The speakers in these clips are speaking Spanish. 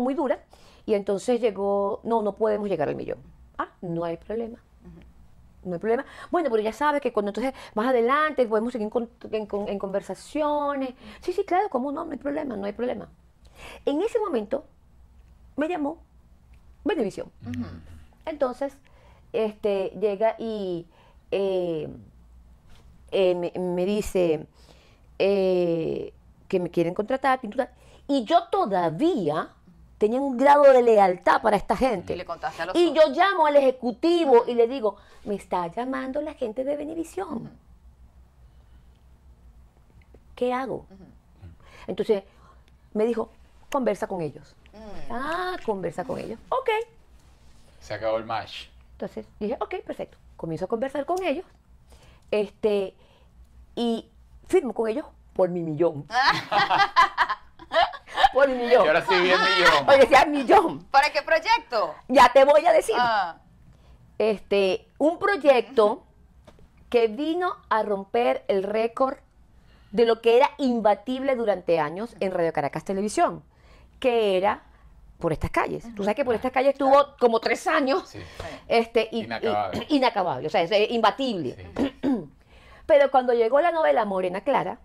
muy dura. Y entonces llegó, no, no podemos llegar al millón. Ah, no hay problema. No hay problema. Bueno, pero ya sabes que cuando entonces más adelante podemos seguir en, con- en con- en conversaciones. Sí, sí, claro, ¿cómo no? No hay problema, no hay problema. En ese momento me llamó Benevisión. Entonces, este, llega y eh, eh, me, me dice eh, que me quieren contratar, pintura. Y yo todavía tenía un grado de lealtad para esta gente. Y le contaste a los Y socios. yo llamo al ejecutivo y le digo, me está llamando la gente de Benevisión. ¿Qué hago? Entonces me dijo, conversa con ellos. Ah, conversa con ellos. Ok. Se acabó el match. Entonces dije, ok, perfecto. Comienzo a conversar con ellos. Este, y firmo con ellos por mi millón. por Y millón. ahora sí bien millón. Oye, decía millón. ¿Para qué proyecto? Ya te voy a decir. Ah, Este, un proyecto que vino a romper el récord de lo que era imbatible durante años en Radio Caracas Televisión, que era por estas calles. Tú sabes que por estas calles estuvo como tres años Sí. este, y- y- Inacabable. inacabable, o sea, es eh, imbatible. sí. Pero cuando llegó la novela Morena Clara,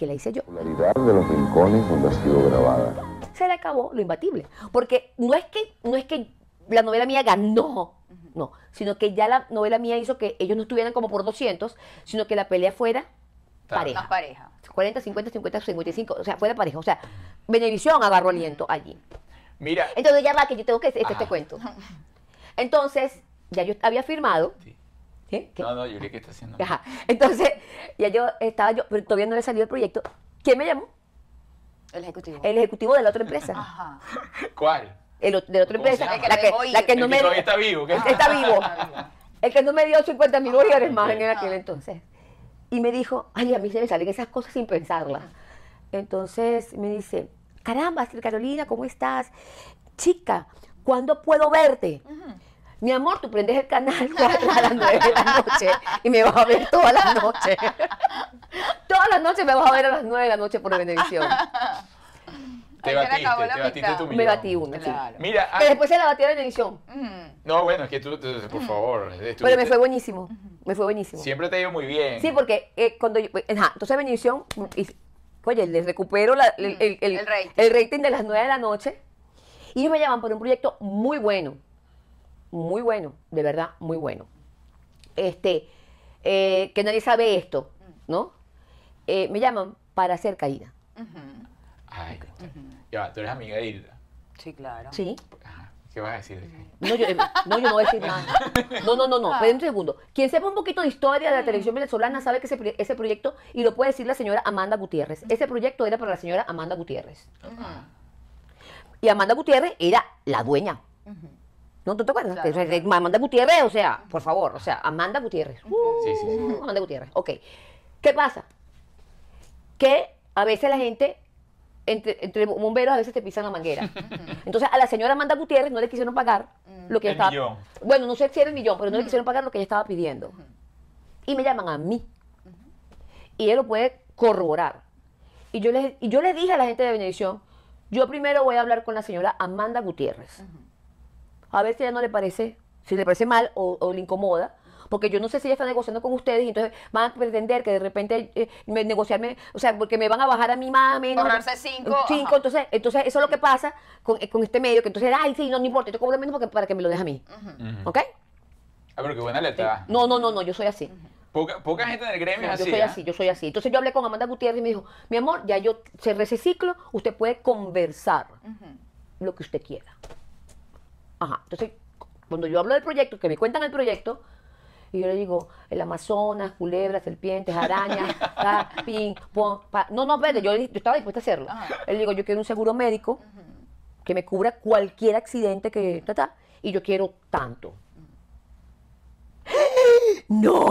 que la hice yo, popularidad de los rincones donde ha sido grabada. se le acabó lo imbatible. Porque no es que, no es que la novela mía ganó, no, sino que ya la novela mía hizo que ellos no estuvieran como por 200, sino que la pelea fuera Claro. pareja. pareja. 40, 50, 50, 55, o sea, fuera pareja. O sea, Benevisión agarró aliento allí. Mira, Entonces ya va, que yo tengo que este, este cuento. Entonces, ya yo había firmado. Sí. ¿Qué? ¿Qué? no, no, Yuri, ¿qué está haciendo? Ajá. Entonces, ya yo estaba yo, pero todavía no le salió el proyecto. ¿Quién me llamó? El ejecutivo. El ejecutivo de la otra empresa. Ajá. ¿Cuál? El de la otra ¿Cómo se empresa. La que, El que la que El no que me todavía está vivo. ¿qué? está vivo. El que no me dio 50 mil bolívares más en aquel entonces. Y me dijo, ay, a mí se me salen esas cosas sin pensarlas. Entonces me dice, caramba, Carolina, ¿cómo estás? Chica, ¿cuándo puedo verte? Mi amor, tú prendes el canal 4 a las 9 de la noche y me vas a ver todas las noches. todas las noches me vas a ver a las 9 de la noche por Venevisión. Te batiste, acabó la te batiste mitad. tu Me millón. batí una, sí. Claro. Mira, ah, Que después se la batí a Venevisión. Ujú. no, bueno, es que tú, tú- por favor. estuviste- Pero me fue buenísimo. Me fue buenísimo. Siempre te ha ido muy bien. Sí, porque eh, cuando yo, ajá, entonces Benevisión, y- oye, les recupero la- el, el- el- El rating. el rating de las 9 de la noche y ellos me llaman por un proyecto muy bueno, muy bueno, de verdad, muy bueno. Este, eh, que nadie sabe esto, ¿no? Eh, me llaman para hacer caída. Ay, ya va, tú eres amiga de Hilda. Sí, claro. Sí. Ajá. ¿Qué vas a decir? No yo, eh, no, yo no voy a decir nada. No, no, no, no. Esperen un segundo. Quien sepa un poquito de historia de la televisión venezolana sabe que ese, ese proyecto, y lo puede decir la señora Amanda Gutiérrez, ese proyecto era para la señora Amanda Gutiérrez. Y Amanda Gutiérrez era la dueña. ¿No ¿Tú te acuerdas? Claro, Amanda Gutiérrez, o sea, por favor, o sea, Amanda Gutiérrez. Sí, sí, sí. Uh, Amanda Gutiérrez. Ok. ¿Qué pasa? Que a veces la gente, entre, entre bomberos, a veces te pisan la manguera. Entonces a la señora Amanda Gutiérrez no le quisieron pagar lo que El ella estaba. millón. Bueno, no sé si era el millón, pero no le quisieron pagar lo que ella estaba pidiendo. Y me llaman a mí. Y él lo puede corroborar. Y yo, les, y yo le dije a la gente de Benevisión, yo primero voy a hablar con la señora Amanda Gutiérrez. A ver si a ella no le parece, si le parece mal o, o le incomoda. Porque yo no sé si ella está negociando con ustedes y entonces van a pretender que de repente eh, me, negociarme, o sea, porque me van a bajar a mí más o menos. Ahorrarse cinco, Cinco, ajá. entonces, entonces eso es lo que pasa con, eh, con este medio, que entonces, ay, sí, no, no importa, yo te cobro menos porque, para que me lo deje a mí. ¿Ok? Ah, pero qué buena letra. No, no, no, no, yo soy así. Poca, poca gente en el gremio No, es yo así. soy ¿ah? así, yo soy así. Entonces yo hablé con Amanda Gutiérrez y me dijo, mi amor, ya yo cerré ese ciclo, usted puede conversar lo que usted quiera. Ajá, entonces cuando yo hablo del proyecto, que me cuentan el proyecto, y yo le digo, el Amazonas, culebras, serpientes, arañas, ta, ping, pong, pa. No, no, espérate, yo, yo estaba dispuesta a hacerlo. Él digo, yo quiero un seguro médico que me cubra cualquier accidente que, ta, ta, y yo quiero tanto. ¡No!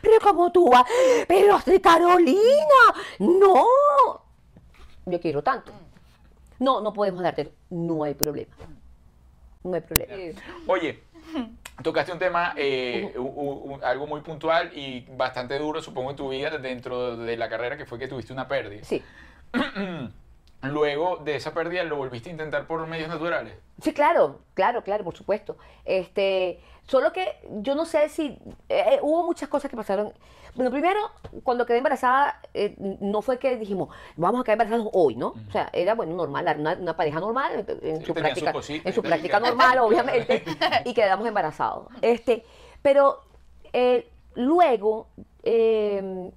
Pero como tú vas, pero Astrid Carolina, no. Yo quiero tanto. No, no podemos darte, no hay problema. No hay problema. Oye, tocaste un tema, eh, u- u- u- algo muy puntual y bastante duro, supongo, en tu vida dentro de la carrera, que fue que tuviste una pérdida. Sí, luego de esa pérdida lo volviste a intentar por medios naturales. Sí, claro, claro, claro, por supuesto. Este, solo que yo no sé si eh, hubo muchas cosas que pasaron. Bueno, primero, cuando quedé embarazada, eh, no fue que dijimos, vamos a quedar embarazados hoy, ¿no? O sea, era, bueno, normal, era una, una pareja normal, eh, en Sí, su práctica, en su práctica normal, obviamente, y quedamos embarazados. Este, pero eh, luego, eh,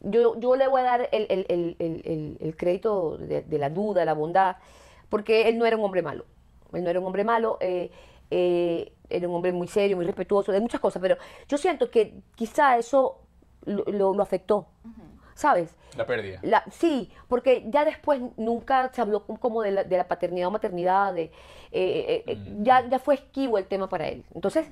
yo, yo le voy a dar el, el- el- el- el- el crédito de, de la duda, la bondad, porque él no era un hombre malo. Él no era un hombre malo, eh, eh, era un hombre muy serio, muy respetuoso, de muchas cosas, pero yo siento que quizá eso lo, lo- lo afectó, ¿sabes? La pérdida. La- sí, porque ya después nunca se habló como de la, de la paternidad o maternidad, de, eh, Mm. ya, ya fue esquivo el tema para él. Entonces,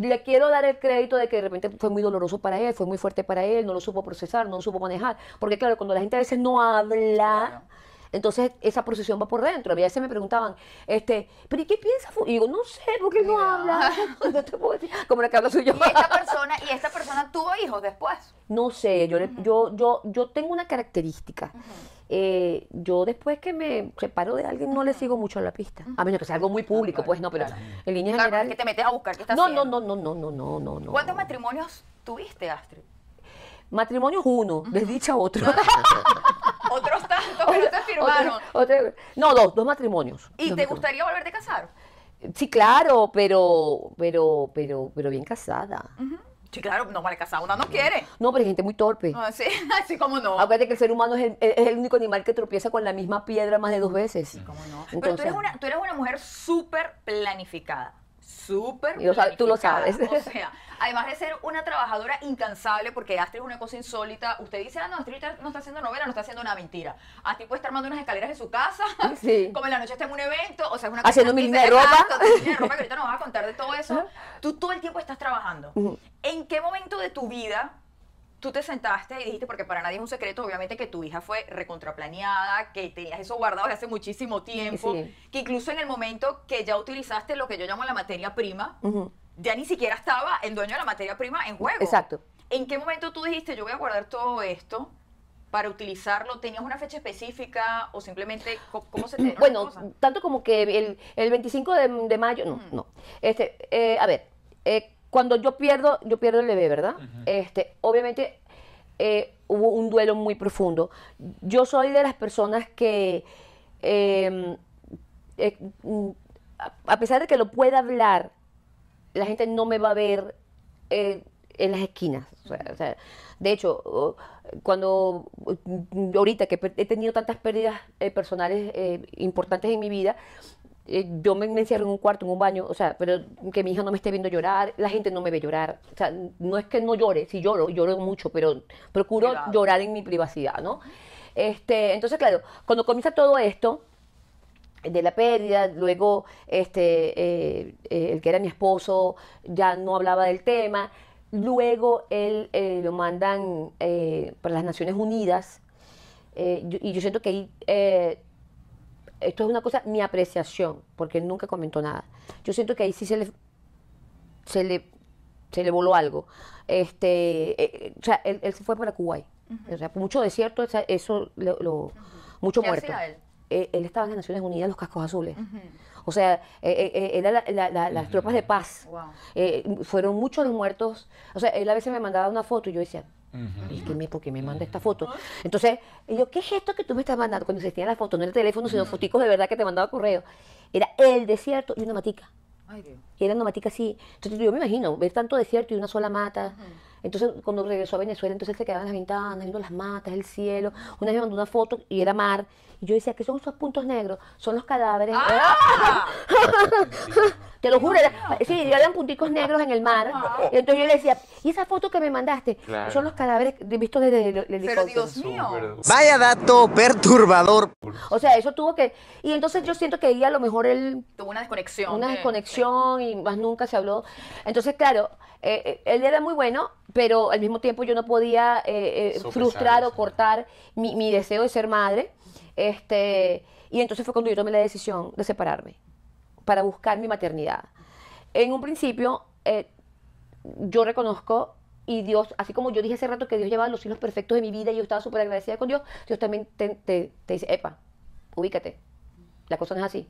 le quiero dar el crédito de que de repente fue muy doloroso para él, fue muy fuerte para él, no lo supo procesar, no lo supo manejar. Porque claro, cuando la gente a veces no habla, entonces esa procesión va por dentro. A mí a veces me preguntaban, este, ¿pero y qué piensa? fu-?" Y digo, no sé, porque él no habla. No te puedo decir. Como la que habla soy yo. Y esta persona, y esta persona tuvo hijos después. No sé, yo, le- yo, yo, yo tengo una característica. Eh, yo después que me separo de alguien no le sigo mucho la pista. A menos que sea algo muy público, pues no, pero en líneas Claro, es que te metes a buscar qué está No, no, haciendo. no, no, no, no, no, no, no. ¿Cuántos matrimonios tuviste, Astrid? Matrimonios uno, desdicha otro. Otros tantos que no te firmaron. Otro- otro- no, dos, dos matrimonios. ¿Y Dos te matrimonios. gustaría volverte a casar? Sí, claro, pero, pero, pero, pero bien casada. Sí, claro, no vale casar, una no quiere. No, pero hay gente muy torpe. No, sí, así como no. Acuérdate que el ser humano es el, es el único animal que tropieza con la misma piedra más de dos veces. ¿Cómo no? Pero tú eres una, tú eres una mujer súper planificada. Súper tú lo sabes. O sea, además de ser una trabajadora incansable, porque Astrid es una cosa insólita. Usted dice, ah, no, Astrid no está haciendo novela, no está haciendo una mentira. Astrid puede estar armando unas escaleras en su casa, Sí. como en la noche está en un evento, o sea, es una Haciendo cosa mi línea se- de ropa. Línea de ropa, que ahorita nos vas a contar de todo eso. Tú todo el tiempo estás trabajando. ¿En qué momento de tu vida tú te sentaste y dijiste, porque para nadie es un secreto, obviamente, que tu hija fue recontraplaneada, que tenías eso guardado desde hace muchísimo tiempo, Sí. que incluso en el momento que ya utilizaste lo que yo llamo la materia prima, ya ni siquiera estaba el dueño de la materia prima en juego. Exacto. ¿En qué momento tú dijiste, yo voy a guardar todo esto para utilizarlo? ¿Tenías una fecha específica o simplemente cómo se te Bueno, tanto como que el, el 25 de, de mayo, no, no. Este, eh, a ver, eh, cuando yo pierdo, yo pierdo el bebé, ¿verdad? Este, obviamente eh, hubo un duelo muy profundo. Yo soy de las personas que, eh, eh, a- pesar de que lo pueda hablar, la gente no me va a ver eh, en las esquinas. O sea, o sea, de hecho, cuando mm, ahorita que he tenido tantas pérdidas personales importantes en mi vida, eh, yo me, me encierro en un cuarto, en un baño, o sea, pero que mi hija no me esté viendo llorar, la gente no me ve llorar. O sea, no es que no llore, si lloro, lloro mucho, pero procuro llorar en mi privacidad, ¿no? Este, entonces, claro, cuando comienza todo esto, de la pérdida, luego este, eh, eh, el que era mi esposo ya no hablaba del tema, luego él eh, lo mandan para las Naciones Unidas y yo siento que ahí, esto es una cosa, mi apreciación, porque él nunca comentó nada, yo siento que ahí sí se le, se le, se le voló algo. Este, eh, eh, o sea, él, él se fue para Kuwait. O sea, mucho desierto, o sea, eso, lo, lo- mucho ¿Qué muerto. hacía él? Eh, él estaba en las Naciones Unidas, los cascos azules. O sea, eh, era la- la- la- las tropas de paz. Wow. Eh, fueron muchos los muertos. O sea, él a veces me mandaba una foto y yo decía, ¿y qué me, por qué me manda esta foto? Entonces, yo, ¿qué es esto que tú me estás mandando? Cuando se tenía la foto, no era el teléfono, sino foticos de verdad que te mandaba correo. Era el desierto y una matica. Ay, Dios. Y era una matica así. Entonces yo me imagino, ver tanto desierto y una sola mata. Entonces cuando regresó a Venezuela, entonces él se quedaba en las ventanas, viendo las matas, el cielo. Una vez me mandó una foto y era mar. Y yo decía, ¿qué son esos puntos negros? Son los cadáveres. ¡Ah! Te lo juro, era- sí, eran punticos negros en el mar. Y entonces yo le decía, ¿y esa foto que me mandaste? Claro. Son los cadáveres vistos desde el, el Pero helicóptero". Dios mío. Vaya dato perturbador. O sea, eso tuvo que... Y entonces yo siento que ahí a lo mejor él Tuvo una desconexión. una de- desconexión y más nunca se habló. Entonces, claro, eh, eh, él era muy bueno, pero al mismo tiempo yo no podía eh, eh, frustrar o cortar mi, mi deseo de ser madre. Este, y entonces fue cuando yo tomé la decisión de separarme para buscar mi maternidad. En un principio, eh, yo reconozco y Dios, así como yo dije hace rato que Dios llevaba los hilos perfectos de mi vida y yo estaba súper agradecida con Dios, Dios también te, te- dice, epa, ubícate. La cosa no es así.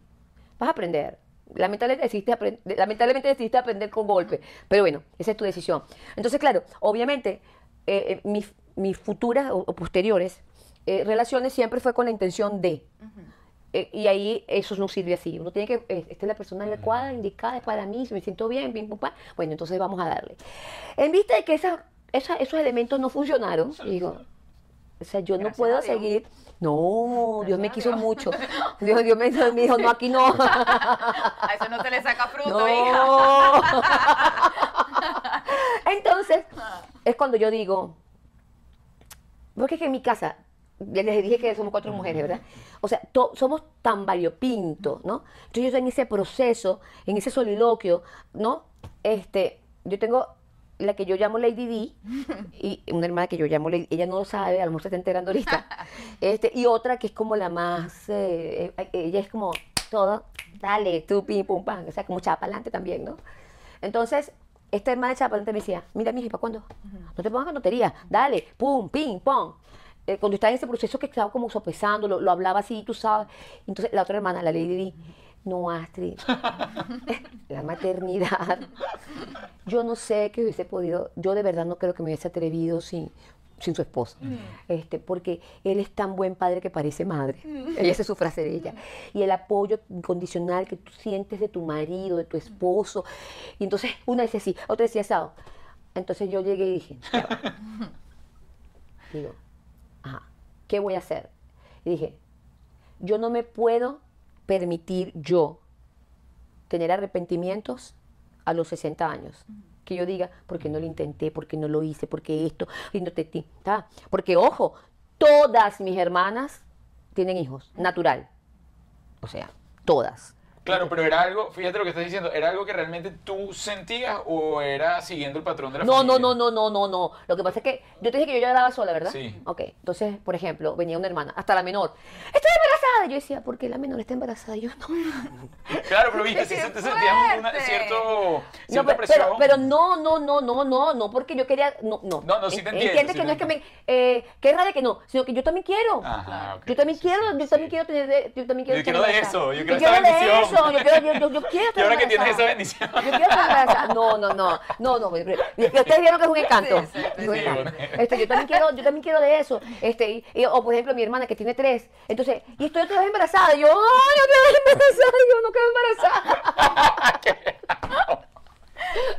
Vas a aprender. Lamentablemente decidiste, lamentablemente decidiste aprender con golpe. Pero bueno, esa es tu decisión. Entonces, claro, obviamente, eh, eh, mis, mis futuras o, posteriores eh, relaciones siempre fue con la intención de. Y ahí eso no sirve así. Uno tiene que, eh, esta es la persona adecuada, indicada, es para mí, si me siento bien, pum, pam. Bueno, entonces vamos a darle. En vista de que esa, esa- esos elementos no funcionaron, digo, o sea, yo no puedo seguir. No, Dios me quiso Dios. mucho. Dios, Dios me, me dijo, no, aquí no. A eso no se le saca fruto, hija. No. Entonces, es cuando yo digo, porque es que en mi casa, ya les dije que somos cuatro mujeres, ¿verdad? O sea, to- somos tan variopintos, ¿no? Entonces yo en ese proceso, en ese soliloquio, ¿no? Este, yo tengo la que yo llamo Lady D y una hermana que yo llamo Lady, ella no lo sabe, a lo mejor se está enterando ahorita. Este, y otra que es como la más, eh, eh, ella es como todo, dale, tú, pim, pum, pam, o sea, como chapalante también, ¿no? Entonces, esta hermana de chapalante me decía, mira, mija, ¿para cuándo? No te pongas con tonterías, dale, pum, pim, pum. Eh, cuando estaba en ese proceso que estaba como sopesando, lo, lo hablaba así, tú sabes. Entonces, la otra hermana, la Lady no, Astrid, la maternidad. Yo no sé que hubiese podido, yo de verdad no creo que me hubiese atrevido sin, sin su esposo. Este, porque él es tan buen padre que parece madre. Ella esa es su frase de ella. Y el apoyo incondicional que tú sientes de tu marido, de tu esposo. Y entonces una decía así, otra decía asado. Entonces yo llegué y dije, digo, ajá, ¿qué voy a hacer? Y dije, yo no me puedo permitir yo tener arrepentimientos a los 60 años. Que yo diga, porque no lo intenté, porque no lo hice, porque esto, y no te. Porque, ojo, todas mis hermanas tienen hijos, natural. O sea, todas. Claro, pero era algo, fíjate lo que estás diciendo, ¿era algo que realmente tú sentías o era siguiendo el patrón de la No, no, familia? no, no, no, no, no. Lo que pasa es que yo te dije que yo ya grababa sola, ¿verdad? Sí. Ok, entonces, por ejemplo, venía una hermana, hasta la menor. Estoy embarazada. Yo decía, ¿por qué la menor está embarazada? Y yo no. Claro, pero viste, ¡Qué si se te sentías una, cierto, No, cierta pero, presión. pero, pero no, no, no, no, no, no, porque yo quería, no, no. No, no, sí te En- entiendo, Entiendes sí que no es que me, eh, es raro que no, sino que yo también quiero. Ajá, ok. Yo también Sí, quiero, sí, yo sí. también quiero tener, yo también quiero Yo quiero de eso, yo quiero de bendición. Yo quiero, yo, yo, yo quiero Y ahora que tienes esa bendición. Yo quiero estar embarazada. No, no, no, no, no. ustedes vieron que es un encanto. Es un. Este, yo también quiero, yo también quiero de eso. Este, y- y- o por ejemplo mi hermana que tiene tres. Entonces, y estoy otra vez embarazada. Y yo, ay, otra vez embarazada. Y yo no quedo embarazada.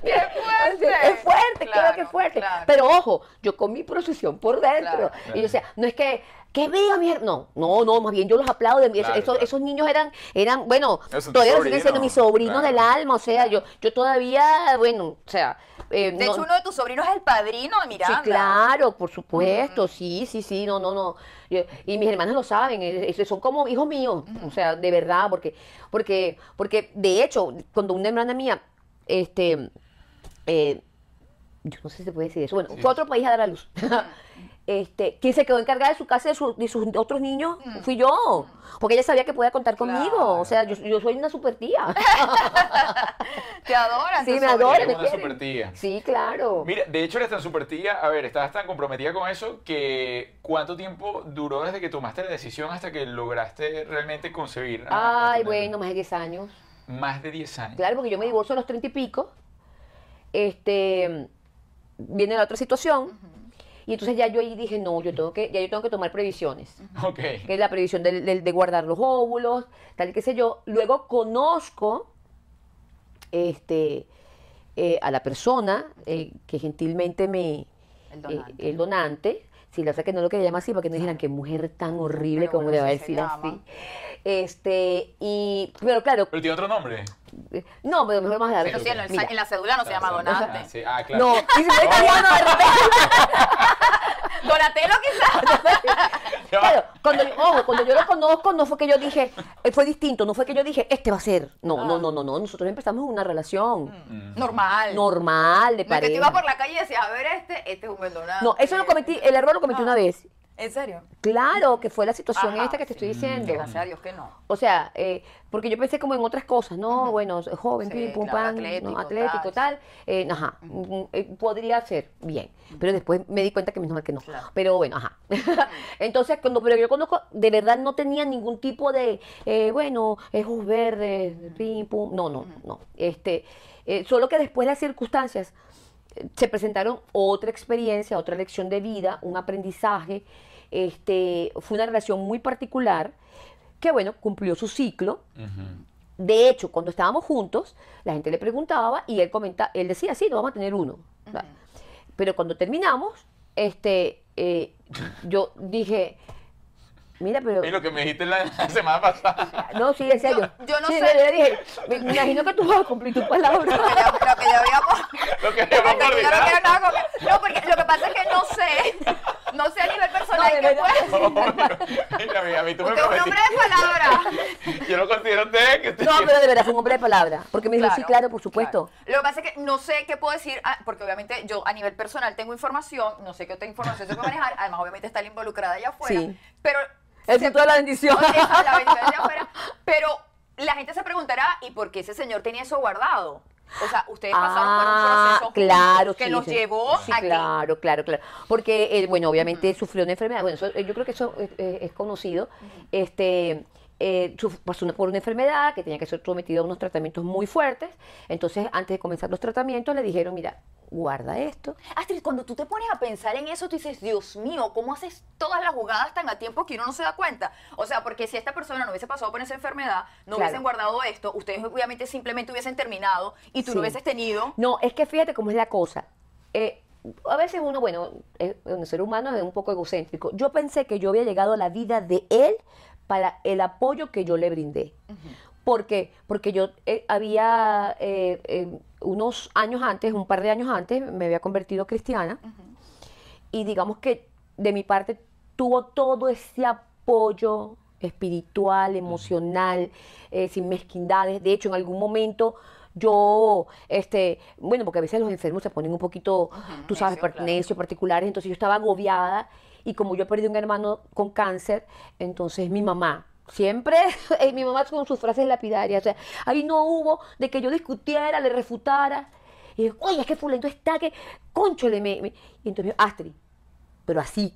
¡Qué fuerte! Es fuerte, claro, que es fuerte. claro. Pero ojo, yo con mi procesión por dentro. Claro. Y yo decía, no es que, que viva mi her-". No, no, no, más bien yo los aplaudo. Eso- Claro, esos, claro. esos niños eran, eran bueno, son todavía siguen siendo mis sobrinos claro. del alma. O sea, yo, yo todavía, bueno, o sea. eh, De no- hecho, uno de tus sobrinos es el padrino de Miranda. Sí, claro, por supuesto, sí, sí, sí, no, no, no. Yo- y mis hermanas lo saben, son como hijos míos, o sea, de verdad, porque, porque, porque de hecho, cuando una hermana mía, este, eh, yo no sé si se puede decir eso, bueno, Sí. fue a otro país a dar a luz. Este, quien se quedó encargada de su casa y de, su- de sus otros niños fui yo, porque ella sabía que podía contar conmigo, Claro. o sea, yo, yo soy una super tía. Te adoran. Sí, me adoran, me Una quieren. supertía. Sí, claro. Mira, de hecho eres tan super tía, a ver, estabas tan comprometida con eso que ¿cuánto tiempo duró desde que tomaste la decisión hasta que lograste realmente concebir? a- Ay, bueno, más de 10 años. Más de 10 años. Claro, porque yo me divorcio a los treinta y pico. Este, viene la otra situación. Y entonces ya yo ahí dije, no, yo tengo que, ya yo tengo que tomar previsiones. Ok. Que es la previsión del- de, guardar los óvulos, tal y qué sé yo. Luego conozco este, eh, a la persona eh, que gentilmente me... El eh, donante. el donante. Sí, la verdad que no lo quería llamar así, porque no dijeran qué mujer tan horrible Pero como bueno, le va a decir llama. así. Este, y, pero claro, Pero tiene otro nombre. no, pero mejor más Pero sí, en, la- Mira, en la cédula no se llama Ah, donante. sí, Ah, claro. No, y si fuera italiano de repente. Donatello quizás. Claro, cuando, yo- ojo, cuando yo lo conozco, no fue que yo dije, eh, fue distinto, no fue que yo dije, este va a ser. No, no, no, no, no. Nosotros empezamos una relación Normal. normal, de No es que pareja. ibas por la calle y decías, a ver este, este es un buen donante. No, eso lo cometí, el error lo cometí una vez. ¿En serio? Claro, que fue la situación Ajá, esta que te estoy Mm. diciendo. Gracias a Dios que no. O sea, eh, porque yo pensé como en otras cosas, ¿no? Bueno, joven, Sí, pim, pum, claro, pam, atlético, ¿no? atlético, tal. tal. eh, ajá, mm, eh, podría ser bien. Pero después me di cuenta que menos mal que no. Claro. Pero bueno, ajá. Entonces, cuando, pero yo conozco, de verdad no tenía ningún tipo de, eh, bueno, ojos verdes, pim, pum. No, no, no. Este, eh, solo que después las circunstancias eh, se presentaron otra experiencia, otra lección de vida, un aprendizaje. Este, fue una relación muy particular que, bueno, cumplió su ciclo. De hecho, cuando estábamos juntos, la gente le preguntaba y él comenta, él decía, sí, nos vamos a tener uno. Pero cuando terminamos, este, eh, yo dije, mira, pero... Y lo que me dijiste la semana pasada. No, sí, en serio. Yo- yo no Sí, sé. le dije, me, me imagino que tú vas a cumplir tu palabra. Lo que ya, lo que ya habíamos... Lo que Lo que habíamos coordinado. No, porque lo que pasa es que no sé, no sé a nivel personal No, qué verdad. puede. Mira, a mí, a mí tú me Usted es un hombre de palabra. Yo lo considero usted que usted No, pero de verdad fue un hombre de palabra. Porque me dijo, sí, claro, por supuesto. claro. Lo que pasa es que no sé qué puedo decir, ah, porque obviamente yo a nivel personal tengo información, no sé qué otra información se puede manejar, además obviamente está la involucrada allá afuera, Sí. pero... El fruto de la bendición. La bendición allá afuera, pero la gente se preguntará, ¿y por qué ese señor tenía eso guardado? O sea, ustedes pasaron por un Ah, proceso claro, que sí, los sí. llevó Sí, a que- claro, claro, claro. Porque, eh, bueno, obviamente sufrió una enfermedad. Bueno, eso, eh, yo creo que eso eh, eh, es conocido. Este, eh, pasó por una enfermedad que tenía que ser sometido a unos tratamientos muy fuertes. Entonces, antes de comenzar los tratamientos, le dijeron, mira, guarda esto. Astrid, cuando tú te pones a pensar en eso, tú dices, Dios mío, ¿cómo haces todas las jugadas tan a tiempo que uno no se da cuenta? O sea, porque si esta persona no hubiese pasado por esa enfermedad, no Claro. hubiesen guardado esto, ustedes obviamente simplemente hubiesen terminado y tú Sí. lo hubieses tenido. No, es que fíjate cómo es la cosa. Eh, a veces uno, bueno, es, un ser humano es un poco egocéntrico. Yo pensé que yo había llegado a la vida de él para el apoyo que yo le brindé. ¿Por qué? Porque yo eh, había, eh, eh, unos años antes, un par de años antes, me había convertido cristiana. Y digamos que de mi parte tuvo todo ese apoyo espiritual, emocional, eh, sin mezquindades. De hecho, en algún momento yo, este, bueno, porque a veces los enfermos se ponen un poquito, tú sabes, necios, par- claro. particulares, entonces yo estaba agobiada y como yo perdí un hermano con cáncer, entonces mi mamá, siempre, eh, mi mamá con sus frases lapidarias, o sea, ahí no hubo de que yo discutiera, le refutara, y yo, oye, es que fulano está que, conchole, me, me-". y entonces yo, Astrid, pero así,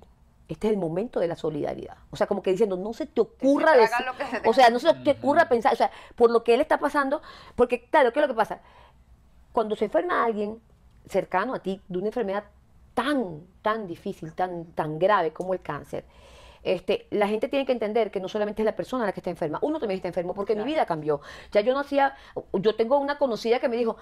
este es el momento de la solidaridad. O sea, como que diciendo, no se te ocurra se decir, haga lo que se te- o sea, no se te ocurra pensar, o sea, por lo que él está pasando, porque claro, ¿qué es lo que pasa? Cuando se enferma alguien cercano a ti de una enfermedad tan, tan difícil, tan, tan grave como el cáncer, este, la gente tiene que entender que no solamente es la persona la que está enferma, uno también está enfermo, porque mi vida cambió. Ya yo no hacía, yo tengo una conocida que me dijo,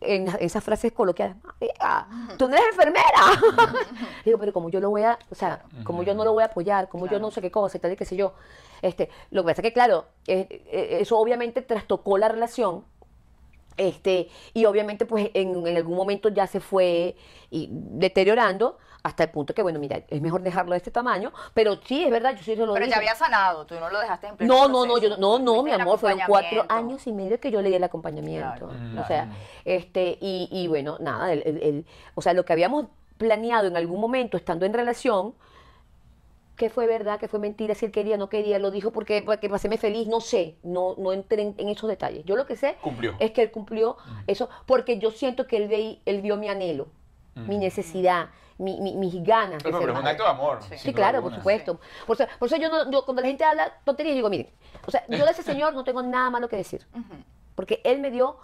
en esas frases coloquiales, "Amiga, tú no eres enfermera. Digo, pero como yo lo voy a, o sea, como yo no lo voy a apoyar, como yo no sé qué cosa y tal y qué sé yo. Este, lo que pasa es que, claro, eh, eh, eso obviamente trastocó la relación. Este, y obviamente, pues en, en algún momento ya se fue y deteriorando hasta el punto que, bueno, mira, es mejor dejarlo de este tamaño, pero sí, es verdad, yo sí se lo Pero dije. ya había sanado, tú no lo dejaste en pleno No, no, no, yo, no, no, Tuviste mi amor, fueron cuatro años y medio que yo le di el acompañamiento. Claro, O sea, este, y, y bueno, nada, el, el- el- o sea, lo que habíamos planeado en algún momento estando en relación, que fue verdad, que fue mentira, si él quería, no quería, lo dijo porque, porque para hacerme feliz, no sé, no, no entré en, en esos detalles. Yo lo que sé Cumplió. es que él cumplió eso, porque yo siento que él, veí- él vio mi anhelo, mi necesidad, mi- mi- mis ganas. Pero, es un acto de amor. Sí. claro, por supuesto. Por eso, por eso yo, no, yo cuando la gente habla tonterías, yo digo, miren, o sea, yo de ese señor no tengo nada malo que decir. Porque él me dio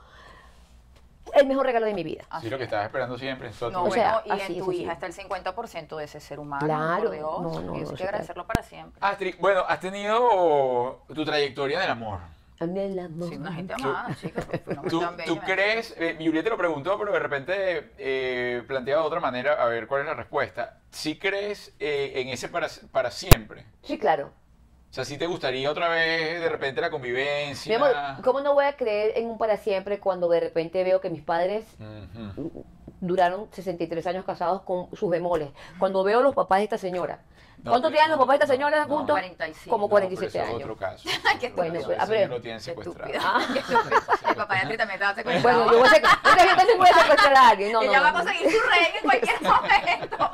el mejor regalo de mi vida. Sí, lo que estabas esperando siempre. No, tu O bueno, sea, y así, en tu sí. hija está el 50% de ese ser humano. Claro, por Dios. no, no, y eso no, hay que agradecerlo para siempre. Astrid, bueno, has tenido tu trayectoria del amor. El amor. Sí, una gente amada, chicos. ¿Tú, tú crees, eh, Julieta te lo preguntó, pero de repente eh, planteaba de otra manera, a ver cuál es la respuesta. ¿Sí crees eh, en ese para, para siempre? Sí, claro. O sea, ¿sí te gustaría otra vez de repente la Mi convivencia? amor, ¿cómo no voy a creer en un para siempre cuando de repente veo que mis padres Ujú. duraron 63 años casados con sus bemoles? Cuando veo los papás de esta señora. No, ¿Cuánto pero- tienen los papás de esta no, señora no, juntos? 45. Como No, pero 47 ese es años. otro caso. Qué Bueno, Ese a ver. lo tienen secuestrado. estúpido. El papá de también estaba secuestrado. Bueno, yo voy a secuestrar a alguien. No, no, Ella no, va a no. conseguir su rey en cualquier momento.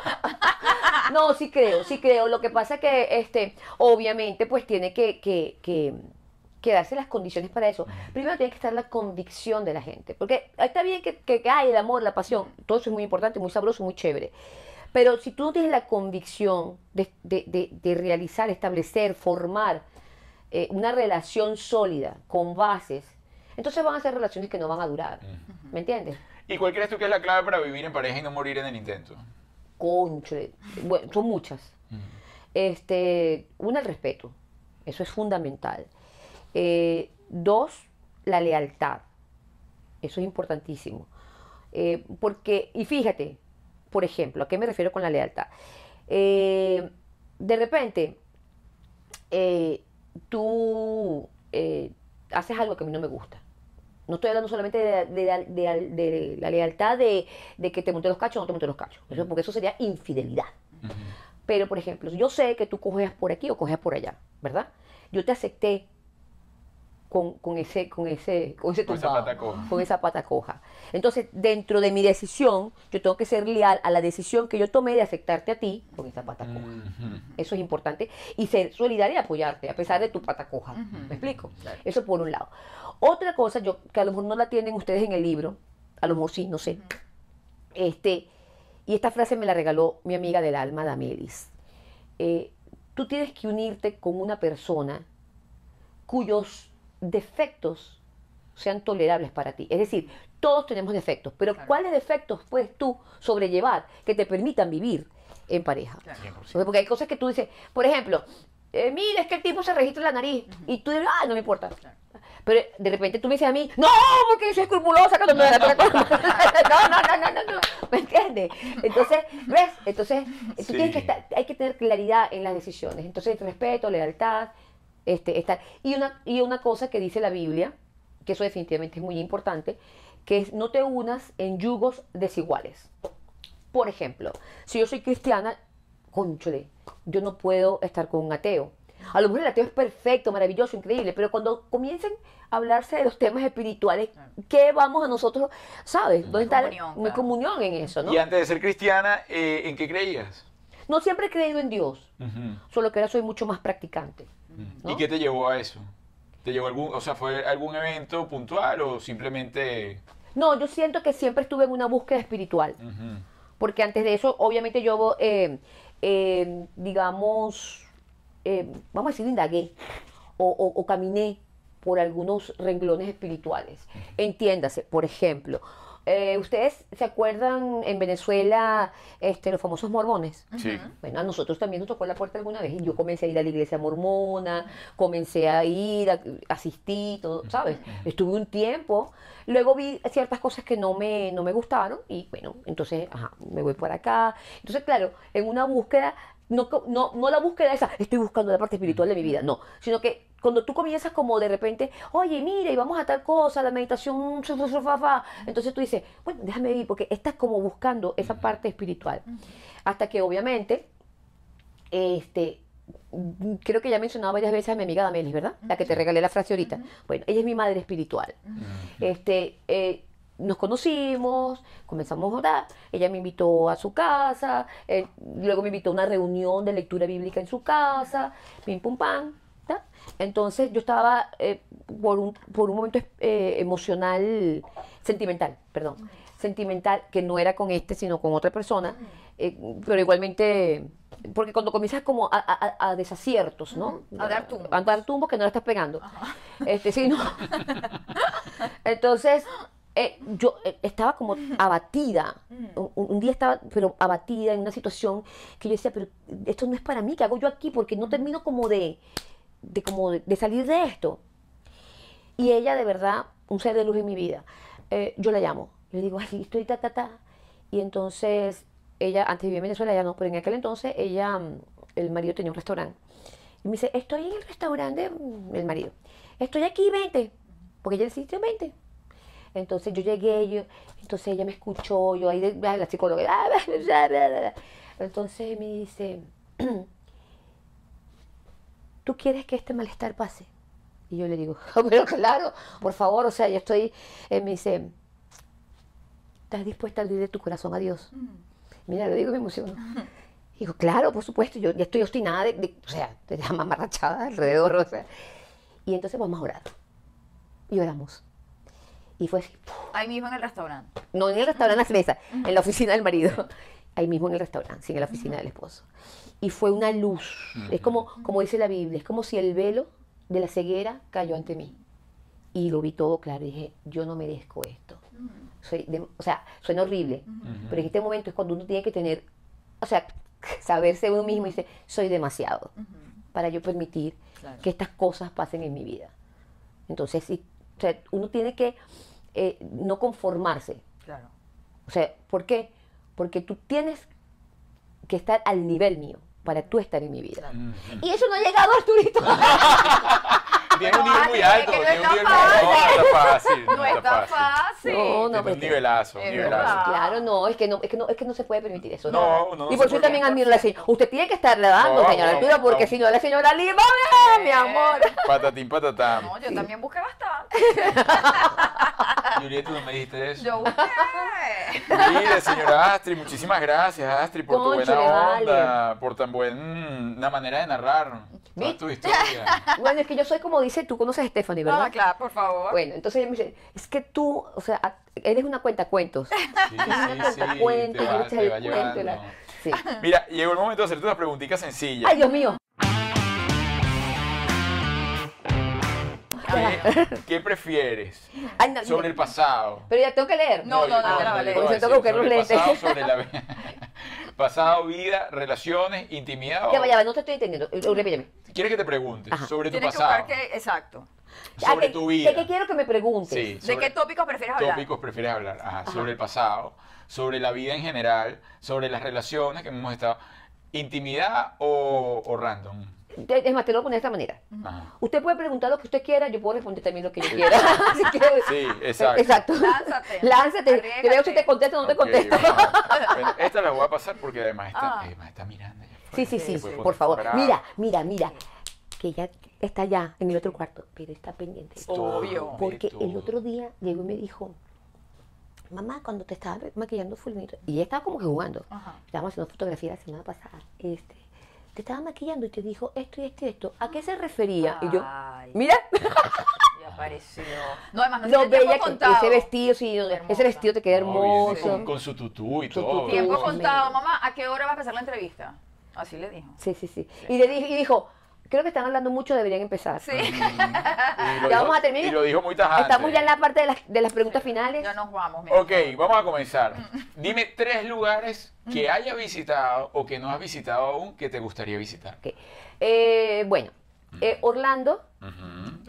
No, sí creo, sí creo. Lo que pasa es que, este, obviamente, pues tiene que, que, que, que darse las condiciones para eso. Primero tiene que estar la convicción de la gente. Porque está bien que, que, que hay el amor, la pasión, todo eso es muy importante, muy sabroso, muy chévere. Pero si tú no tienes la convicción de, de- de- de realizar, establecer, formar eh, una relación sólida, con bases, entonces van a ser relaciones que no van a durar. ¿Me entiendes? ¿Y cuál crees tú que es la clave para vivir en pareja y no morir en el intento? Conchole, bueno, son muchas. Este, una, el respeto. Eso es fundamental. Eh, dos, la lealtad. Eso es importantísimo. Eh, porque, y fíjate, por ejemplo, ¿a qué me refiero con la lealtad? Eh, de repente, eh, tú eh, haces algo que a mí no me gusta. No estoy hablando solamente de, de la- de la- de la lealtad de, que te monte los cachos o no te monte los cachos. Eso, porque eso sería infidelidad. Pero, por ejemplo, yo sé que tú coges por aquí o coges por allá, ¿verdad? Yo te acepté con, con ese, con ese, con ese esa tumbado, pata coja. con esa pata coja. Entonces, dentro de mi decisión, yo tengo que ser leal a la decisión que yo tomé de aceptarte a ti con esa pata coja. Eso es importante. Y ser solidaria y apoyarte, a pesar de tu pata coja. ¿Me explico? Eso por un lado. Otra cosa, yo, que a lo mejor no la tienen ustedes en el libro, a lo mejor sí, no sé. Este, y esta frase me la regaló mi amiga del alma, Damelis. Eh, tú tienes que unirte con una persona cuyos defectos sean tolerables para ti. Es decir, todos tenemos defectos, pero ¿cuáles defectos puedes tú sobrellevar que te permitan vivir en pareja? Claro. 100%. Porque hay cosas que tú dices, por ejemplo, eh, mira, es que el tipo se registra la nariz y tú dices, ah, no me importa. Pero de repente tú me dices a mí, no, porque yo soy escrupulosa cuando no otra cosa. No, no, no, no, no, no. ¿Me entiendes? Entonces, ¿ves? Entonces, tú Sí. tienes que estar, hay que tener claridad en las decisiones. Entonces, respeto, lealtad, este, estar. Y una, y una cosa que dice la Biblia, que eso definitivamente es muy importante, que es no te unas en yugos desiguales. Por ejemplo, si yo soy cristiana, conchole, yo no puedo estar con un ateo. A lo mejor el ateo es perfecto, maravilloso, increíble, pero cuando comiencen a hablarse de los temas espirituales, ¿qué vamos a nosotros, sabes? ¿Dónde está la- Comunión, mi claro. comunión en eso, no? Y antes de ser cristiana, eh, ¿en qué creías? No siempre he creído en Dios, solo que ahora soy mucho más practicante. ¿No? ¿Y qué te llevó a eso? ¿Te llevó algún, o sea, fue algún evento puntual o simplemente... No, yo siento que siempre estuve en una búsqueda espiritual. Porque antes de eso, obviamente yo, eh, eh, digamos, eh, vamos a decir, indagué o, o- o caminé por algunos renglones espirituales. Entiéndase, por ejemplo, eh, ¿ustedes se acuerdan en Venezuela este, los famosos mormones? Sí. Bueno, a nosotros también nos tocó la puerta alguna vez y yo comencé a ir a la iglesia mormona, comencé a ir, a, asistí, todo, ¿sabes? Estuve un tiempo, luego vi ciertas cosas que no me, no me gustaron y bueno, entonces, ajá, me voy por acá. Entonces, claro, en una búsqueda, no, no, no la búsqueda esa, estoy buscando la parte espiritual de mi vida, no, sino que cuando tú comienzas como de repente, oye, mira, y vamos a tal cosa, la meditación, su, su, su, fa, fa", entonces tú dices, bueno, déjame ir, porque estás como buscando esa parte espiritual. Hasta que obviamente, este, mm, creo que ya he mencionado varias veces a mi amiga Damelis, ¿verdad? La que te regalé la frase ahorita. Bueno, ella es mi madre espiritual. Este, eh, nos conocimos, comenzamos a orar, ella me invitó a su casa, eh, luego me invitó a una reunión de lectura bíblica en su casa, pim pum pam. Entonces yo estaba eh, por, un, por un momento eh, emocional, sentimental, perdón, sentimental, que no era con este, sino con otra persona, eh, pero igualmente, porque cuando comienzas como a, a- a- a desaciertos, ¿no? A dar tumbos. A dar tumbos que no la estás pegando. Este, sí, ¿no? Entonces, eh, yo eh, estaba como abatida. Un, un día estaba, pero abatida en una situación que yo decía, pero esto no es para mí, ¿qué hago yo aquí? Porque no termino como de, de, como de, salir de esto. Y ella, de verdad, un ser de luz en mi vida. Eh, yo la llamo. Le digo, ay, estoy ta, ta, ta. Y entonces, ella, antes vivía en Venezuela, ya no, pero en aquel entonces, ella, mm, el marido tenía un restaurante. Y me dice, estoy en el restaurante, mm, el marido. Estoy aquí, vente. Porque ella decía, vente. Entonces yo llegué, yo, entonces ella me escuchó, yo ahí, de- la psicóloga, "Ah, bla, bla, bla, bla". entonces me dice, ¿tú quieres que este malestar pase? Y yo le digo, pero claro, por favor, o sea, yo estoy, eh, me dice, ¿estás dispuesta a abrir tu corazón a Dios? Mira, lo digo, me emociono. Digo, claro, por supuesto, yo ya estoy obstinada, de, de- o sea, de la mamarrachada alrededor, o sea. Y entonces vamos a orar. Y oramos. Y fue así, ¡puf! Ahí mismo en el restaurante. no en el restaurante en la mesa, en la oficina del marido, ahí mismo en el restaurante, sí, en la oficina del esposo. Y fue una luz, es como, como dice la Biblia, es como si el velo de la ceguera cayó ante mí. Y lo vi todo claro dije, yo no merezco esto. Soy de- o sea, suena horrible, pero en este momento es cuando uno tiene que tener, o sea, saberse uno mismo y dice, soy demasiado para yo permitir Claro. que estas cosas pasen en mi vida. Entonces, o sea, uno tiene que eh, no conformarse. Claro. O sea, ¿por qué? Porque tú tienes que estar al nivel mío para tú estar en mi vida. Y eso no ha llegado, Arturito. Tiene un nivel muy alto, es que no tiene un está nivel muy alto. No, no está fácil. No está fácil. No, no, pero un nivelazo, un nivelazo. Claro, no, es que no, es que no, es que no se puede permitir eso. No, no, no y por eso también admiro a la señora. Usted tiene que estarle dando, No, señora Arturo, porque no. si no, la señora Lima, mi amor. Patatín, patatán. No, yo también busqué bastante. Julieta, ¿tú me dijiste eso? Yo busqué. Mire, señora Astrid, muchísimas gracias, Astrid, por tu buena vale. onda, por tan buena manera de narrar toda tu historia. Bueno, es que yo soy como dice, tú conoces a Stephanie, ¿verdad? Ah, claro, por favor. Bueno, entonces ella me dice, es que tú, o sea, a- eres una cuenta cuentos. Sí, sí, sí, cuento, te va, yo te te va cuento, llevando. la- Sí. Mira, llegó el momento de hacerte una preguntita sencilla. Ay, Dios mío. ¿Qué, qué prefieres Ay, no, sobre el pasado? Pero ya tengo que leer. No, no, no, no, no, tengo que buscar los lentes. pasado, sobre la vi- pasado, vida, relaciones, intimidad. Ya o- va, ya va, no te estoy entendiendo. Eh, Repíteme. ¿Quieres que te pregunte Ajá. sobre tu Tienes que pasado? buscar que. Exacto. Ah, Sobre que- tu vida. ¿De qué quiero que me preguntes? Sí, ¿De qué tópicos prefieres hablar? tópicos prefieres hablar? Ajá, sobre el pasado, sobre la vida en general, sobre las relaciones que hemos estado. ¿Intimidad o, o random? Te- Es más, te lo voy a poner de esta manera. Ajá. Usted puede preguntar lo que usted quiera, yo puedo responder también lo que yo quiera. Así que- Sí, exacto. Exacto. Lánzate. Lánzate. Que veo si Arriésgate. te contesto o no te Ok, contesto. vamos. Bueno, esta la voy a pasar porque además está, Ah. además está mirando. Sí, sí, sí, Puede por favor. Mira, mira, mira. Que ya está allá en el otro cuarto, pero está pendiente. Obvio. Porque el otro día llegó y me dijo, mamá, cuando te estaba maquillando fulanito, y ella estaba como que jugando, Ajá. estábamos haciendo fotografía la semana pasada, este, te estaba maquillando y te dijo esto y esto y esto, ¿a qué se refería? Y yo, Ay, mira, Y apareció. No, además, no lo bella que contado. ese vestido, sí, ese vestido te queda hermoso. Con, con su tutú y Su todo. tutú. Tiempo contado. Mamá, ¿a qué hora va a empezar la entrevista? Así le dijo. Sí, sí, sí. Y, le y dijo, creo que están hablando mucho, deberían empezar. Sí. Y lo Ya dijo- vamos a terminar. Y lo dijo muy tajante. Estamos ya en la parte de las, de las preguntas finales. Ya nos vamos. mira. Ok, vamos a comenzar. Dime tres lugares que hayas visitado o que no has visitado aún que te gustaría visitar. Ok. Eh, bueno, eh, Orlando,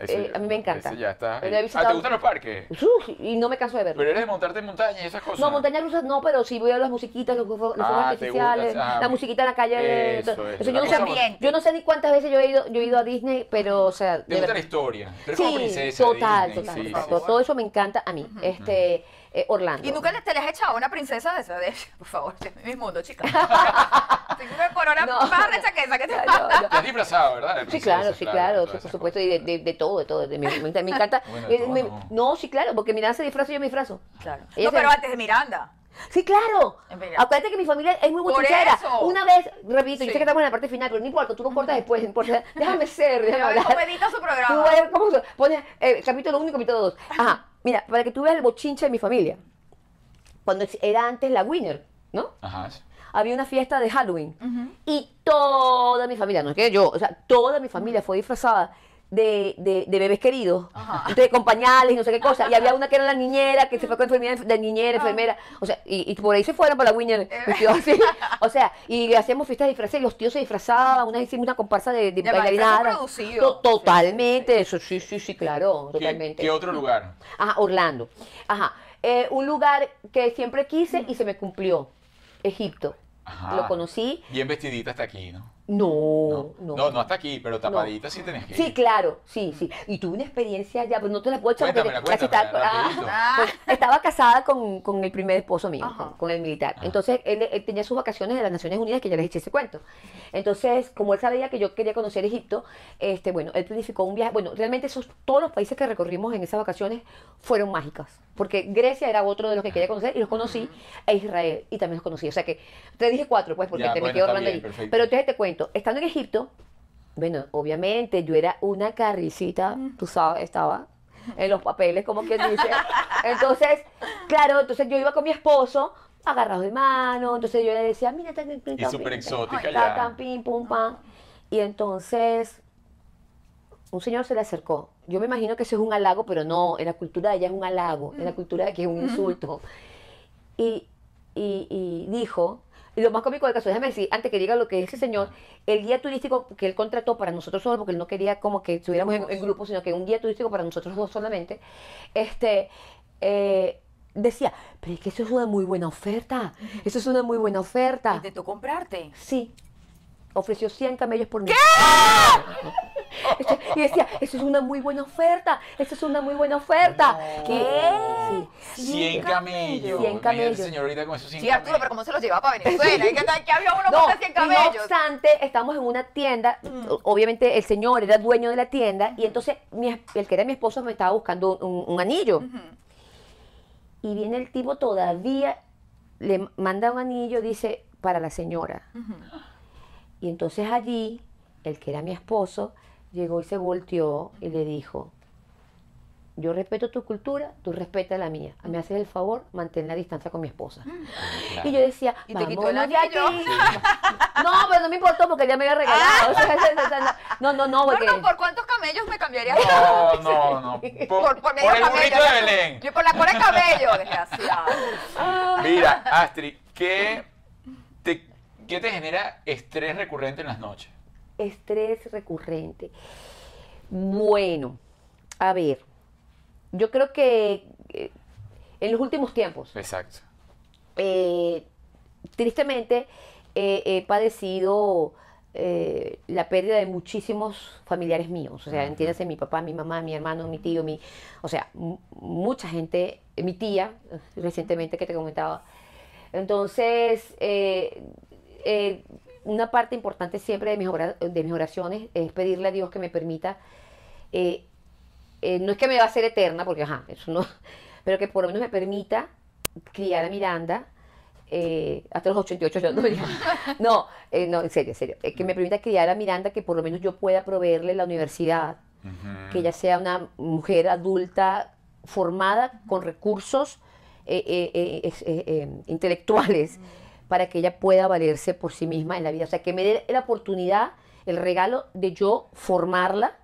Eh, a mí me encanta. ya está. Pero he Ah, visitado- ¿te gustan los parques? uf, y no me canso de verlo. Pero eres de montarte en montaña y esas cosas. No, montañas rusas no, pero sí voy a las musiquitas, los, los Ah, artificiales, ah, la musiquita en la calle. eso, todo. eso, yo, no sé, yo no sé ni cuántas veces yo he ido, yo he ido a Disney, pero, o sea, ¿Te de gusta la historia? Como Sí, princesa total, Disney, total, sí, total. sí, Todo, sí. todo eso me encanta a mí. Este, eh, Orlando. ¿Y nunca te le has echado una princesa de esa? De, por favor, este es mi mundo, chica. Tengo una corona No. más recha que esa que te No, no. Te has disfrazado, ¿verdad? Sí, claro, sí, claro, sí, por supuesto, y de, de- de todo, de todo. de- me, me- me encanta. Bueno, eh, todo me- no. no, sí, claro, porque Miranda se disfraza y yo me disfrazo. Claro. Ella No, se- pero antes de Miranda. Sí, claro. Acuérdate que mi familia es muy Por bochinchera. eso. Una vez, repito, yo sé que estamos en la parte final, pero no importa, tú lo cortas después, no importa. Déjame ser, déjame hablar. cómo edita su Tú programa. vas cómo pones eh, capítulo 1 y capítulo 2. Ajá, mira, para que tú veas el bochinche de mi familia. Cuando era antes la Winner, ¿no? Ajá. sí. Había una fiesta de Halloween. Y toda mi familia, no es que yo, o sea, toda mi familia fue disfrazada de, de, de bebés queridos, de con pañales y no sé qué cosa. Y había una que era la niñera, que se fue con enfermera de niñera, enfermera. O sea, y, y por ahí se fueron para la Winner, vestidos así. O sea, y hacíamos fiestas de disfraces y los tíos se disfrazaban. Una hicimos una comparsa de, de Totalmente, eso, sí, sí, sí, claro, ¿Qué, totalmente. qué otro lugar? Ajá, Orlando. Ajá. Eh, un lugar que siempre quise y se me cumplió. Egipto. Ajá. Lo conocí. Bien vestidita hasta aquí, ¿no? No, no. No, no hasta aquí, pero tapadita sí tenés que ir. Sí, claro, sí, sí. Y tuve una experiencia ya, pero no te la puedo echar porque casi tal-. Ah, pues, estaba casada con, con el primer esposo mío, con, con el militar. Entonces, él, él tenía sus vacaciones de las Naciones Unidas, que ya les eché ese cuento. Entonces, como él sabía que yo quería conocer Egipto, este, bueno, él planificó un viaje. Bueno, realmente esos, todos los países que recorrimos en esas vacaciones fueron mágicas. Porque Grecia era otro de los que quería conocer y los conocí, e Israel, y también los conocí. O sea que, te dije cuatro, pues, porque Ya, te me bueno, quedo hablando bien, allí. perfecto. Pero entonces te cuento, estando en Egipto, bueno, obviamente yo era una carricita, tú sabes, estaba en los papeles, como quien dice. Entonces, claro, entonces yo iba con mi esposo, agarrados de mano, entonces yo le decía, mira, tan, tan, Y súper exótica ya. tan, pim, pum, pam. Y entonces, un señor se le acercó. Yo me imagino que eso es un halago, pero no, en la cultura de ella es un halago, en la cultura de aquí es un insulto. Y, y, y dijo, y lo más cómico del caso, déjame decir, antes que diga lo que ese señor, el guía turístico que él contrató para nosotros solos, porque él no quería como que estuviéramos en, en grupo, sino que un guía turístico para nosotros dos solamente, este, eh, decía, pero es que eso es una muy buena oferta, eso es una muy buena oferta. Tocó comprarte. Sí. Ofreció 100 camellos por mí. Este, Y decía, eso es una muy buena oferta, eso es una muy buena oferta. ¿Qué? Sí. 100 camellos. 100 Imagínate, camellos. señor, ahorita con esos 100 Sí, Arturo, pero ¿cómo se los lleva para Venezuela? ¿Y qué tal que había uno No, con 100 y no camellos? obstante, estamos en una tienda, o- obviamente el señor era dueño de la tienda, y entonces mi el que era mi esposo me estaba buscando un, un anillo. Y viene el tipo todavía, le manda un anillo, dice, para la señora. Y entonces allí, el que era mi esposo, llegó y se volteó y le dijo, yo respeto tu cultura, tú respetas la mía. Me haces el favor, mantén la distancia con mi esposa. Y yo decía, Y te quitó el vámonos de anillo. aquí. No, pero no me importó porque ya me había regalado. O sea, o sea, no, no, no, porque... Perdón, ¿por cuántos camellos me cambiarías? No, no, no. Por, Por, por medio por el camello. burrito de Belén. Yo por la cola de cabello, desgraciado. Mira, Astrid, ¿qué te, ¿qué te genera estrés recurrente en las noches? Estrés recurrente. Bueno, a ver, yo creo que eh, en los últimos tiempos, Exacto. eh, tristemente, eh, he padecido la pérdida de muchísimos familiares míos. O sea, entiéndase, mi papá, mi mamá, mi hermano, mi tío, mi, o sea, mu- mucha gente, mi tía, recientemente que te comentaba. Entonces, una parte importante siempre de mis, ora- de mis oraciones es pedirle a Dios que me permita, eh, eh, no es que me va a ser eterna, porque ajá, eso no, pero que por lo menos me permita criar a Miranda eh, hasta los 88 años. No, no, eh, no, en serio, en serio. eh, que me permita criar a Miranda, que por lo menos yo pueda proveerle la universidad, que ella sea una mujer adulta formada con recursos eh, eh, eh, es- eh, eh, intelectuales para que ella pueda valerse por sí misma en la vida. O sea, que me dé la oportunidad, el regalo de yo formarla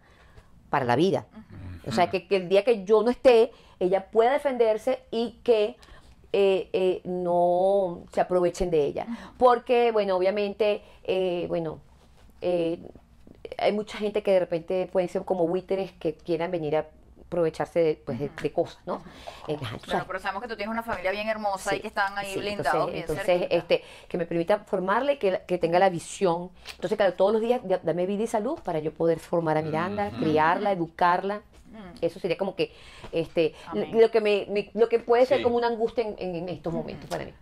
para la vida. O sea, que, el día que yo no esté, ella pueda defenderse y que eh, eh, no se aprovechen de ella. Porque, bueno, obviamente, eh, bueno, hay mucha gente que de repente pueden ser como buitres que quieran venir a aprovecharse de, pues, de, de cosas, ¿no? Eh, Claro, pero sabemos que tú tienes una familia bien hermosa y que están ahí sí, blindados, entonces, bien entonces, este, que me permita formarle, que, que tenga la visión. Entonces, claro, todos los días da- dame vida y salud para yo poder formar a Miranda, criarla, educarla. Eso sería como que este Amén. lo que me, me- lo que puede ser Sí. como una angustia en, en- en estos momentos para mí.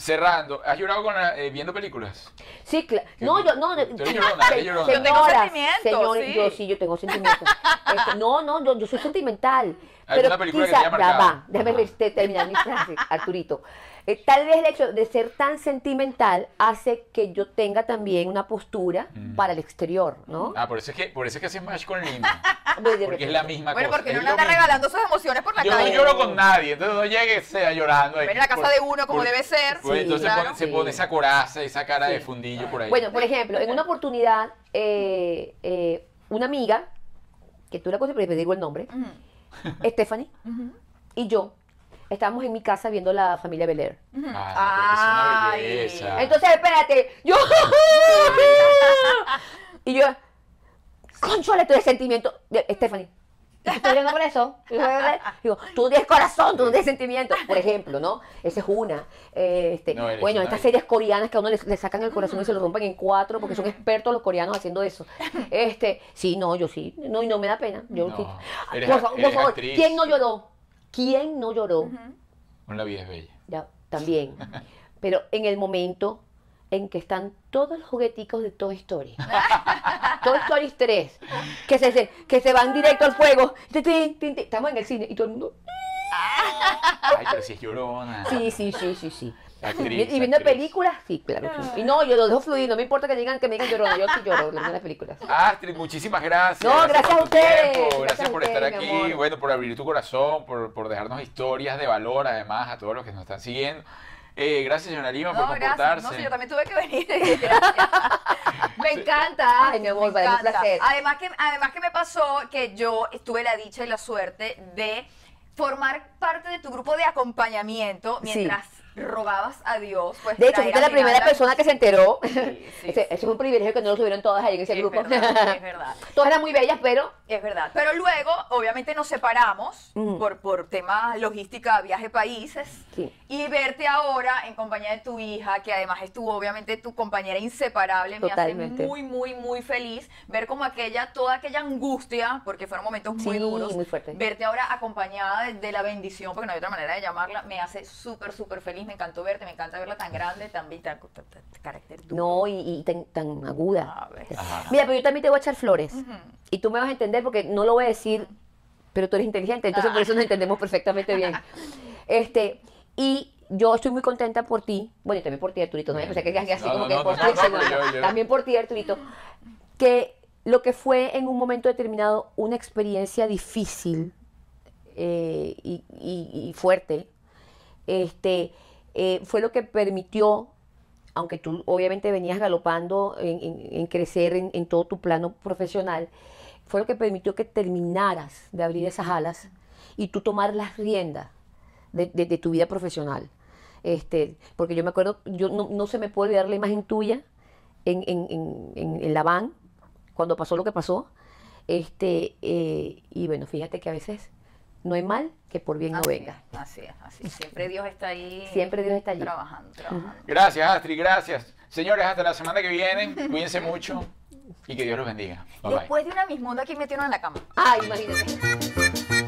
Cerrando, ¿has llorado con la- eh, viendo películas? Sí, claro. ¿Qué- No, yo no. llorona, llorona. Yo tengo sentimientos, señores, sí. yo sí, yo tengo sentimientos. Este, no, no, yo, yo soy sentimental. ¿Alguna Pero película que quizá, te haya ya marcado? va, déjame este, terminar mi frase, Arturito. Eh, tal vez el hecho de ser tan sentimental hace que yo tenga también una postura para el exterior, ¿no? Ah, por eso es que, por eso es que haces match con Lima. Porque es la misma Bueno, cosa. porque es no lo anda regalando sus emociones por la Yo no calle. lloro con nadie, entonces no llegue sea llorando. ahí Ven a la casa por- de uno como por- debe ser. pues Sí, entonces claro. pone- se pone esa coraza, esa cara de fundillo por ahí. Bueno, por ejemplo, en una oportunidad, eh, eh, una amiga, que tú la conoces, pero te digo el nombre, Stephanie, y yo, estábamos en mi casa viendo la familia Bel Air. Ah, Ay. porque es una belleza. Entonces, espérate, yo. y yo, conchole, el sentimiento. Stephanie, Estoy llorando por eso. Digo, tú tienes corazón, tú no tienes sentimiento. Por ejemplo, ¿no? Esa es una. Eh, este, No bueno, estas series coreanas que a uno le, le sacan el corazón y se lo rompen en cuatro porque son expertos los coreanos haciendo eso. Este, sí, no, yo sí. No, y no me da pena. Yo No, sí. eres por favor, por eres favor, actriz. ¿quién no lloró? ¿Quién no lloró? La vida es bella. Ya, también. Pero en el momento en que están todos los jugueticos de Toy Story. Toy Story 3. Que se, se- que se van directo al fuego. Estamos en el cine y todo el mundo. Ay, pero si es llorona. Sí, sí, sí, sí, sí. Actriz, y, viendo actriz. películas, sí, claro. sí. Y no, yo lo dejo fluir, no me importa que digan que me digan llorona, yo sí lloro viendo las películas. Astrid, muchísimas gracias. No, gracias por a ustedes, gracias Gracias por estar ustedes, aquí. amor. Bueno, por abrir tu corazón, por, por dejarnos historias de valor, además, a todos los que nos están siguiendo. Eh, gracias, señora Lima, por No, gracias. comportarse. No, sí, yo también tuve que venir. Gracias. Me encanta. Ay, mi amor, me es un encanta. placer. Además que, además que me pasó que yo tuve la dicha y la suerte de formar parte de tu grupo de acompañamiento Sí. Rogabas a Dios. Pues, De hecho, fuiste la primera persona que se enteró. sí. Ese, ese es un privilegio que no lo tuvieron todas ahí en ese Es grupo. verdad, es verdad. Todas eran muy bellas, pero Es verdad. Pero luego, obviamente, nos separamos por, por temas logística, viaje países. Sí. Y verte ahora en compañía de tu hija, que además estuvo, obviamente, tu compañera inseparable, me hace muy, muy, muy feliz ver como aquella, toda aquella angustia, porque fueron momentos muy Sí, duros. muy fuertes. Verte ahora acompañada de, de la bendición, porque no hay otra manera de llamarla, me hace súper, súper feliz. Me encantó verte, me encanta verla tan grande, tan, tan, tan, carácter duro. no, y, y tan, tan aguda. A ver. Ajá. Mira, pero yo también te voy a echar flores. Y tú me vas a entender porque no lo voy a decir, pero tú eres inteligente, entonces por eso nos entendemos perfectamente bien. Este, y yo estoy muy contenta por ti, bueno, y también por ti, Arturito, no me pensé que así No, como no, que no, por no, ti, también por ti, Arturito, que lo que fue en un momento determinado una experiencia difícil eh, y, y- y fuerte, este, eh, fue lo que permitió, aunque tú obviamente venías galopando en, en- en crecer en, en todo tu plano profesional, fue lo que permitió que terminaras de abrir esas alas y tú tomar las riendas de, tu vida profesional. Este, porque yo me acuerdo, yo no, se me puede olvidar la imagen tuya en- en la van, cuando pasó lo que pasó. Este, eh, y bueno, fíjate que a veces no hay mal que por bien no venga. es, Así es, así es. Siempre Dios está ahí. Siempre Dios está allí. Trabajando, trabajando. Gracias, Astrid, gracias. Señores, hasta la semana que viene. Cuídense mucho y que Dios los bendiga. Bye bye. Después de una mismunda, ¿quién metieron en la cama? Ay, imagínate.